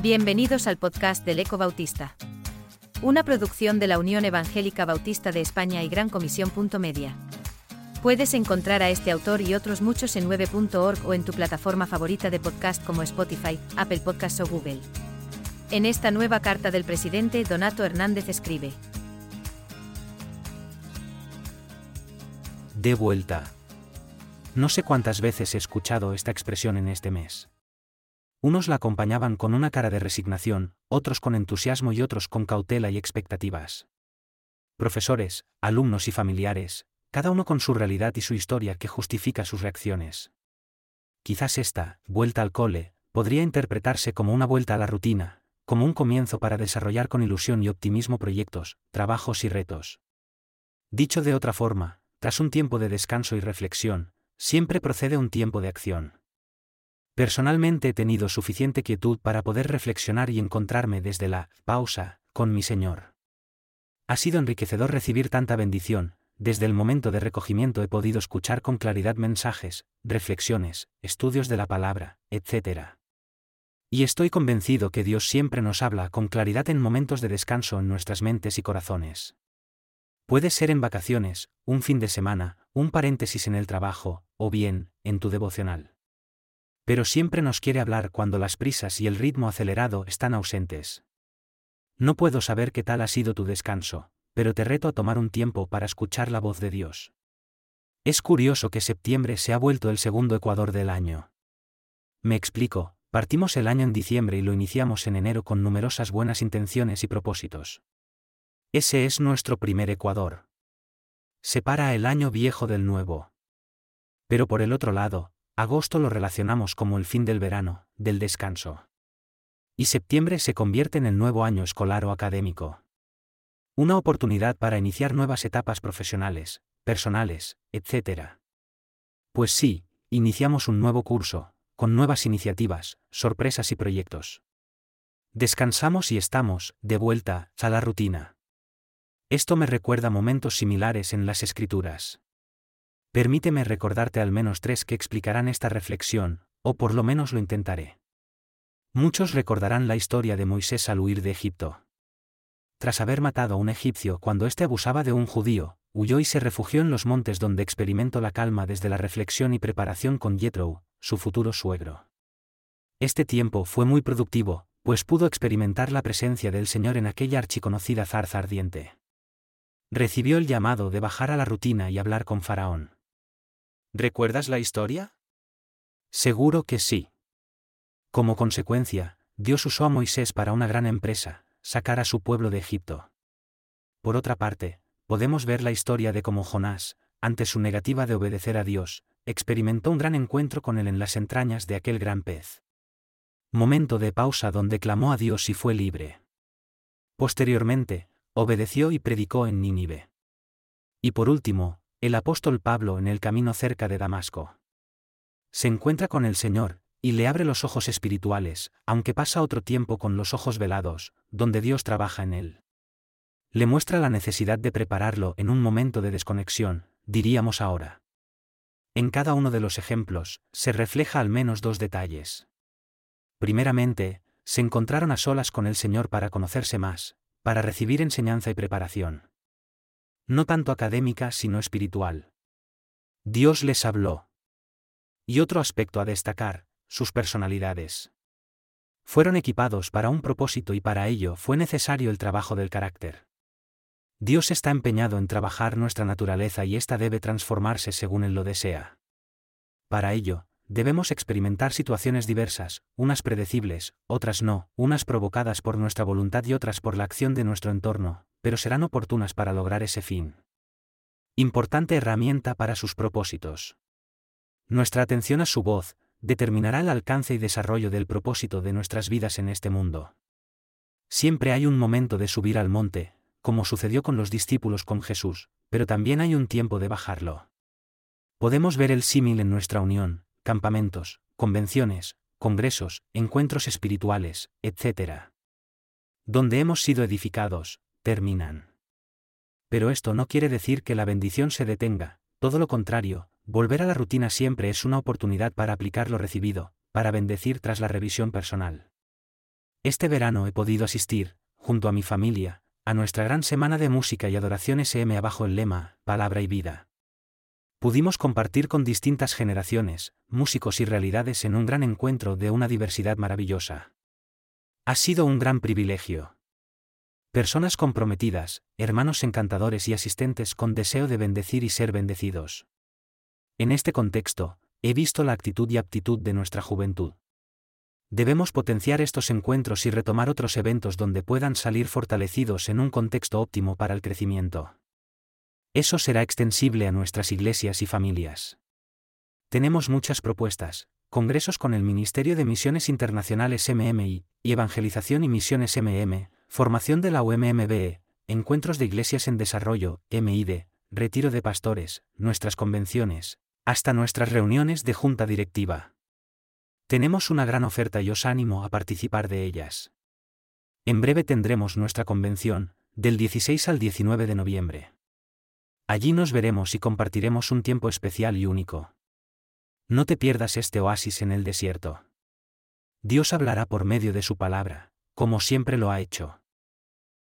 Bienvenidos al podcast del Eco Bautista. Una producción de la Unión Evangélica Bautista de España y Gran Comisión. Media. Puedes encontrar a este autor y otros muchos en 9.org o en tu plataforma favorita de podcast como Spotify, Apple Podcasts o Google. En esta nueva carta del presidente, Donato Hernández escribe. De vuelta. No sé cuántas veces he escuchado esta expresión en este mes. Unos la acompañaban con una cara de resignación, otros con entusiasmo y otros con cautela y expectativas. Profesores, alumnos y familiares, cada uno con su realidad y su historia que justifica sus reacciones. Quizás esta, vuelta al cole, podría interpretarse como una vuelta a la rutina, como un comienzo para desarrollar con ilusión y optimismo proyectos, trabajos y retos. Dicho de otra forma, tras un tiempo de descanso y reflexión, siempre procede un tiempo de acción. Personalmente he tenido suficiente quietud para poder reflexionar y encontrarme desde la pausa con mi Señor. Ha sido enriquecedor recibir tanta bendición, desde el momento de recogimiento he podido escuchar con claridad mensajes, reflexiones, estudios de la palabra, etc. Y estoy convencido que Dios siempre nos habla con claridad en momentos de descanso en nuestras mentes y corazones. Puede ser en vacaciones, un fin de semana, un paréntesis en el trabajo, o bien, en tu devocional pero siempre nos quiere hablar cuando las prisas y el ritmo acelerado están ausentes. No puedo saber qué tal ha sido tu descanso, pero te reto a tomar un tiempo para escuchar la voz de Dios. Es curioso que septiembre se ha vuelto el segundo ecuador del año. Me explico, partimos el año en diciembre y lo iniciamos en enero con numerosas buenas intenciones y propósitos. Ese es nuestro primer ecuador. Separa el año viejo del nuevo. Pero por el otro lado, Agosto lo relacionamos como el fin del verano, del descanso. Y septiembre se convierte en el nuevo año escolar o académico. Una oportunidad para iniciar nuevas etapas profesionales, personales, etc. Pues sí, iniciamos un nuevo curso, con nuevas iniciativas, sorpresas y proyectos. Descansamos y estamos, de vuelta, a la rutina. Esto me recuerda momentos similares en las escrituras. Permíteme recordarte al menos tres que explicarán esta reflexión, o por lo menos lo intentaré. Muchos recordarán la historia de Moisés al huir de Egipto. Tras haber matado a un egipcio cuando éste abusaba de un judío, huyó y se refugió en los montes donde experimentó la calma desde la reflexión y preparación con Jethro, su futuro suegro. Este tiempo fue muy productivo, pues pudo experimentar la presencia del Señor en aquella archiconocida zarza ardiente. Recibió el llamado de bajar a la rutina y hablar con Faraón. ¿Recuerdas la historia? Seguro que sí. Como consecuencia, Dios usó a Moisés para una gran empresa, sacar a su pueblo de Egipto. Por otra parte, podemos ver la historia de cómo Jonás, ante su negativa de obedecer a Dios, experimentó un gran encuentro con él en las entrañas de aquel gran pez. Momento de pausa donde clamó a Dios y fue libre. Posteriormente, obedeció y predicó en Nínive. Y por último, el apóstol Pablo en el camino cerca de Damasco. Se encuentra con el Señor, y le abre los ojos espirituales, aunque pasa otro tiempo con los ojos velados, donde Dios trabaja en él. Le muestra la necesidad de prepararlo en un momento de desconexión, diríamos ahora. En cada uno de los ejemplos, se refleja al menos dos detalles. Primeramente, se encontraron a solas con el Señor para conocerse más, para recibir enseñanza y preparación no tanto académica sino espiritual. Dios les habló. Y otro aspecto a destacar, sus personalidades. Fueron equipados para un propósito y para ello fue necesario el trabajo del carácter. Dios está empeñado en trabajar nuestra naturaleza y ésta debe transformarse según Él lo desea. Para ello, debemos experimentar situaciones diversas, unas predecibles, otras no, unas provocadas por nuestra voluntad y otras por la acción de nuestro entorno, pero serán oportunas para lograr ese fin. Importante herramienta para sus propósitos. Nuestra atención a su voz, determinará el alcance y desarrollo del propósito de nuestras vidas en este mundo. Siempre hay un momento de subir al monte, como sucedió con los discípulos con Jesús, pero también hay un tiempo de bajarlo. Podemos ver el símil en nuestra unión, campamentos, convenciones, congresos, encuentros espirituales, etc. Donde hemos sido edificados, terminan. Pero esto no quiere decir que la bendición se detenga, todo lo contrario, volver a la rutina siempre es una oportunidad para aplicar lo recibido, para bendecir tras la revisión personal. Este verano he podido asistir, junto a mi familia, a nuestra gran semana de música y adoración SM bajo el lema, Palabra y Vida. Pudimos compartir con distintas generaciones, músicos y realidades en un gran encuentro de una diversidad maravillosa. Ha sido un gran privilegio. Personas comprometidas, hermanos encantadores y asistentes con deseo de bendecir y ser bendecidos. En este contexto, he visto la actitud y aptitud de nuestra juventud. Debemos potenciar estos encuentros y retomar otros eventos donde puedan salir fortalecidos en un contexto óptimo para el crecimiento. Eso será extensible a nuestras iglesias y familias. Tenemos muchas propuestas, congresos con el Ministerio de Misiones Internacionales MMI, y Evangelización y Misiones MM, formación de la UMMBE, encuentros de iglesias en desarrollo, MID, retiro de pastores, nuestras convenciones, hasta nuestras reuniones de junta directiva. Tenemos una gran oferta y os animo a participar de ellas. En breve tendremos nuestra convención, del 16 al 19 de noviembre. Allí nos veremos y compartiremos un tiempo especial y único. No te pierdas este oasis en el desierto. Dios hablará por medio de su palabra, como siempre lo ha hecho.